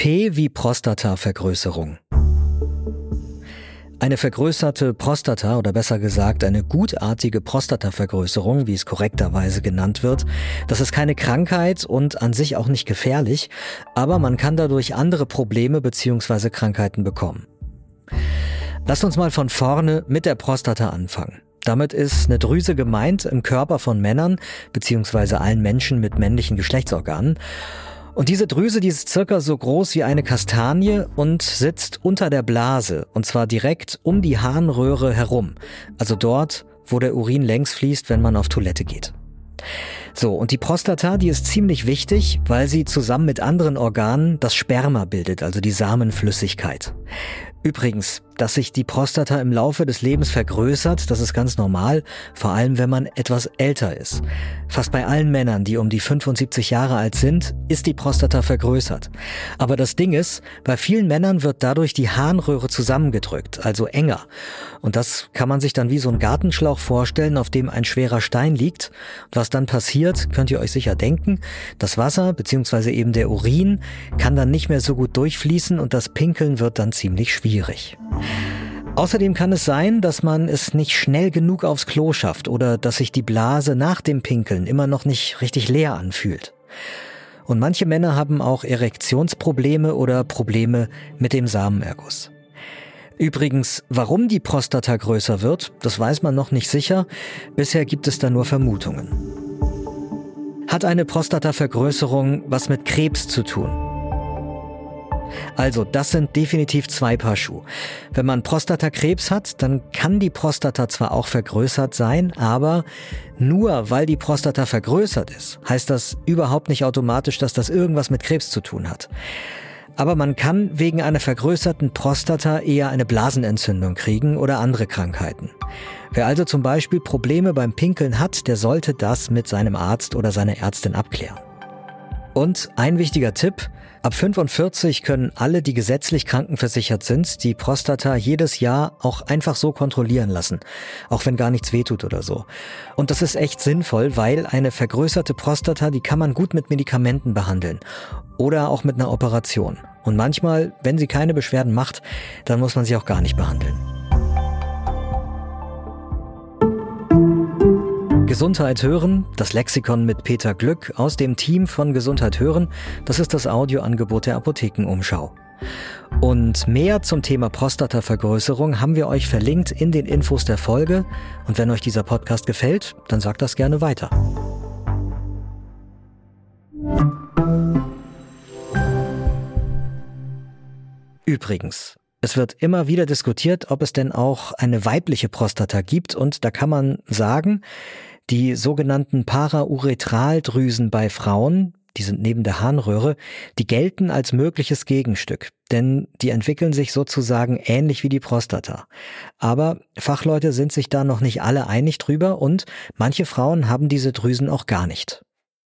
P wie Prostatavergrößerung. Eine vergrößerte Prostata oder besser gesagt eine gutartige Prostatavergrößerung, wie es korrekterweise genannt wird, das ist keine Krankheit und an sich auch nicht gefährlich, aber man kann dadurch andere Probleme bzw. Krankheiten bekommen. Lasst uns mal von vorne mit der Prostata anfangen. Damit ist eine Drüse gemeint im Körper von Männern bzw. allen Menschen mit männlichen Geschlechtsorganen. Und diese Drüse, die ist circa so groß wie eine Kastanie und sitzt unter der Blase, und zwar direkt um die Harnröhre herum, also dort, wo der Urin längs fließt, wenn man auf Toilette geht. So, und die Prostata, die ist ziemlich wichtig, weil sie zusammen mit anderen Organen das Sperma bildet, also die Samenflüssigkeit. Übrigens, dass sich die Prostata im Laufe des Lebens vergrößert, das ist ganz normal, vor allem wenn man etwas älter ist. Fast bei allen Männern, die um die 75 Jahre alt sind, ist die Prostata vergrößert. Aber das Ding ist, bei vielen Männern wird dadurch die Harnröhre zusammengedrückt, also enger. Und das kann man sich dann wie so ein Gartenschlauch vorstellen, auf dem ein schwerer Stein liegt. was dann passiert, könnt ihr euch sicher denken. Das Wasser bzw. eben der Urin kann dann nicht mehr so gut durchfließen und das Pinkeln wird dann ziemlich schwierig. Außerdem kann es sein, dass man es nicht schnell genug aufs Klo schafft oder dass sich die Blase nach dem Pinkeln immer noch nicht richtig leer anfühlt. Und manche Männer haben auch Erektionsprobleme oder Probleme mit dem Samenerguss. Übrigens, warum die Prostata größer wird, das weiß man noch nicht sicher. Bisher gibt es da nur Vermutungen. Hat eine Prostatavergrößerung was mit Krebs zu tun? Also, das sind definitiv zwei Paar Schuhe. Wenn man Prostatakrebs hat, dann kann die Prostata zwar auch vergrößert sein, aber nur weil die Prostata vergrößert ist, heißt das überhaupt nicht automatisch, dass das irgendwas mit Krebs zu tun hat. Aber man kann wegen einer vergrößerten Prostata eher eine Blasenentzündung kriegen oder andere Krankheiten. Wer also zum Beispiel Probleme beim Pinkeln hat, der sollte das mit seinem Arzt oder seiner Ärztin abklären. Und ein wichtiger Tipp, Ab 45 können alle, die gesetzlich krankenversichert sind, die Prostata jedes Jahr auch einfach so kontrollieren lassen, auch wenn gar nichts wehtut oder so. Und das ist echt sinnvoll, weil eine vergrößerte Prostata, die kann man gut mit Medikamenten behandeln oder auch mit einer Operation. Und manchmal, wenn sie keine Beschwerden macht, dann muss man sie auch gar nicht behandeln. Gesundheit hören, das Lexikon mit Peter Glück aus dem Team von Gesundheit hören, das ist das Audioangebot der Apothekenumschau. Und mehr zum Thema Prostatavergrößerung haben wir euch verlinkt in den Infos der Folge. Und wenn euch dieser Podcast gefällt, dann sagt das gerne weiter. Übrigens, es wird immer wieder diskutiert, ob es denn auch eine weibliche Prostata gibt und da kann man sagen, die sogenannten Parauretraldrüsen bei Frauen, die sind neben der Harnröhre, die gelten als mögliches Gegenstück, denn die entwickeln sich sozusagen ähnlich wie die Prostata. Aber Fachleute sind sich da noch nicht alle einig drüber und manche Frauen haben diese Drüsen auch gar nicht.